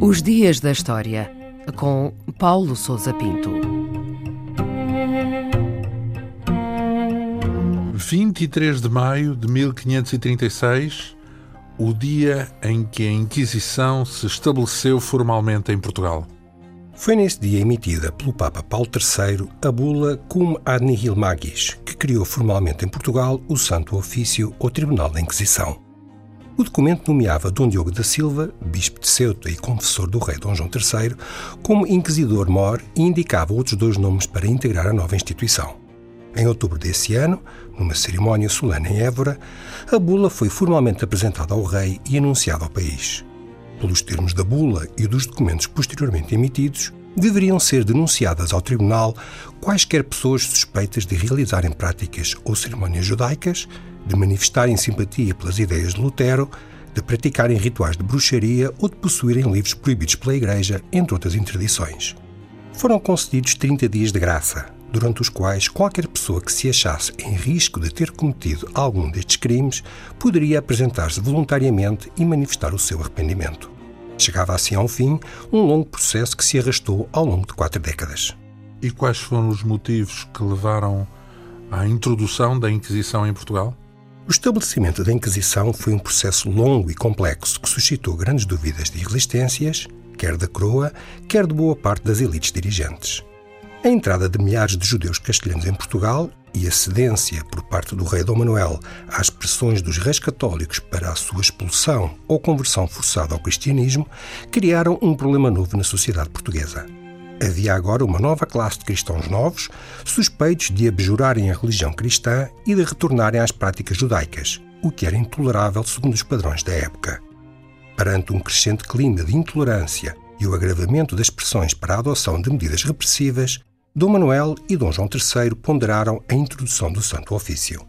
Os Dias da História, com Paulo Souza Pinto. 23 de maio de 1536, o dia em que a Inquisição se estabeleceu formalmente em Portugal. Foi nesse dia emitida pelo Papa Paulo III a bula Cum ad nihil magis, que criou formalmente em Portugal o Santo Ofício ou Tribunal da Inquisição. O documento nomeava Dom Diogo da Silva, bispo de Ceuta e confessor do rei Dom João III, como inquisidor-mor e indicava outros dois nomes para integrar a nova instituição. Em outubro desse ano, numa cerimónia solene em Évora, a bula foi formalmente apresentada ao rei e anunciada ao país. Pelos termos da bula e dos documentos posteriormente emitidos, deveriam ser denunciadas ao tribunal quaisquer pessoas suspeitas de realizarem práticas ou cerimónias judaicas de manifestarem simpatia pelas ideias de Lutero, de praticarem rituais de bruxaria ou de possuírem livros proibidos pela Igreja, entre outras interdições. Foram concedidos 30 dias de graça, durante os quais qualquer pessoa que se achasse em risco de ter cometido algum destes crimes poderia apresentar-se voluntariamente e manifestar o seu arrependimento. Chegava assim ao fim um longo processo que se arrastou ao longo de quatro décadas. E quais foram os motivos que levaram à introdução da Inquisição em Portugal? O estabelecimento da Inquisição foi um processo longo e complexo que suscitou grandes dúvidas de resistências, quer da coroa, quer de boa parte das elites dirigentes. A entrada de milhares de judeus castelhanos em Portugal e a cedência por parte do rei Dom Manuel às pressões dos reis católicos para a sua expulsão ou conversão forçada ao cristianismo criaram um problema novo na sociedade portuguesa. Havia agora uma nova classe de cristãos novos, suspeitos de abjurarem a religião cristã e de retornarem às práticas judaicas, o que era intolerável segundo os padrões da época. Perante um crescente clima de intolerância e o agravamento das pressões para a adoção de medidas repressivas, Dom Manuel e Dom João III ponderaram a introdução do Santo Ofício.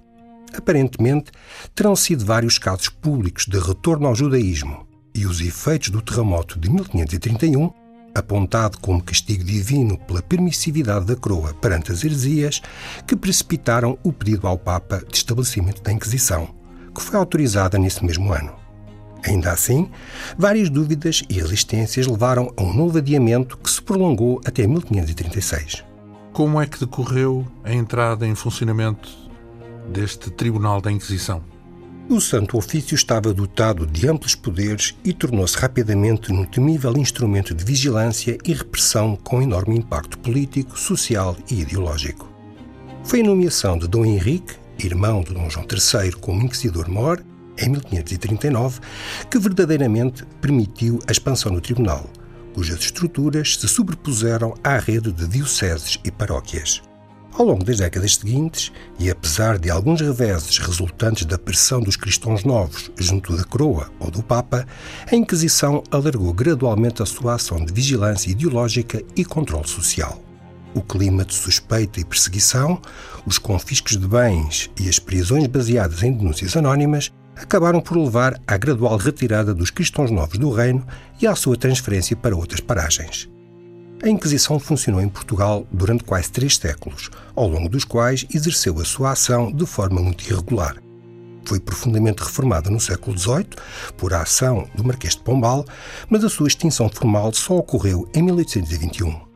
Aparentemente, terão sido vários casos públicos de retorno ao judaísmo e os efeitos do terremoto de 1531 apontado como castigo divino pela permissividade da coroa perante as heresias, que precipitaram o pedido ao Papa de estabelecimento da Inquisição, que foi autorizada nesse mesmo ano. Ainda assim, várias dúvidas e resistências levaram a um novo adiamento que se prolongou até 1536. Como é que decorreu a entrada em funcionamento deste Tribunal da Inquisição? O Santo Ofício estava dotado de amplos poderes e tornou-se rapidamente num temível instrumento de vigilância e repressão com enorme impacto político, social e ideológico. Foi a nomeação de Dom Henrique, irmão de Dom João III, como inquisidor-mor, em 1539, que verdadeiramente permitiu a expansão do tribunal, cujas estruturas se sobrepuseram à rede de dioceses e paróquias. Ao longo das décadas seguintes, e apesar de alguns reveses resultantes da pressão dos cristãos novos junto da coroa ou do Papa, a Inquisição alargou gradualmente a sua ação de vigilância ideológica e controle social. O clima de suspeita e perseguição, os confiscos de bens e as prisões baseadas em denúncias anónimas acabaram por levar à gradual retirada dos cristãos novos do reino e à sua transferência para outras paragens. A Inquisição funcionou em Portugal durante quase três séculos, ao longo dos quais exerceu a sua ação de forma muito irregular. Foi profundamente reformada no século XVIII por a ação do Marquês de Pombal, mas a sua extinção formal só ocorreu em 1821.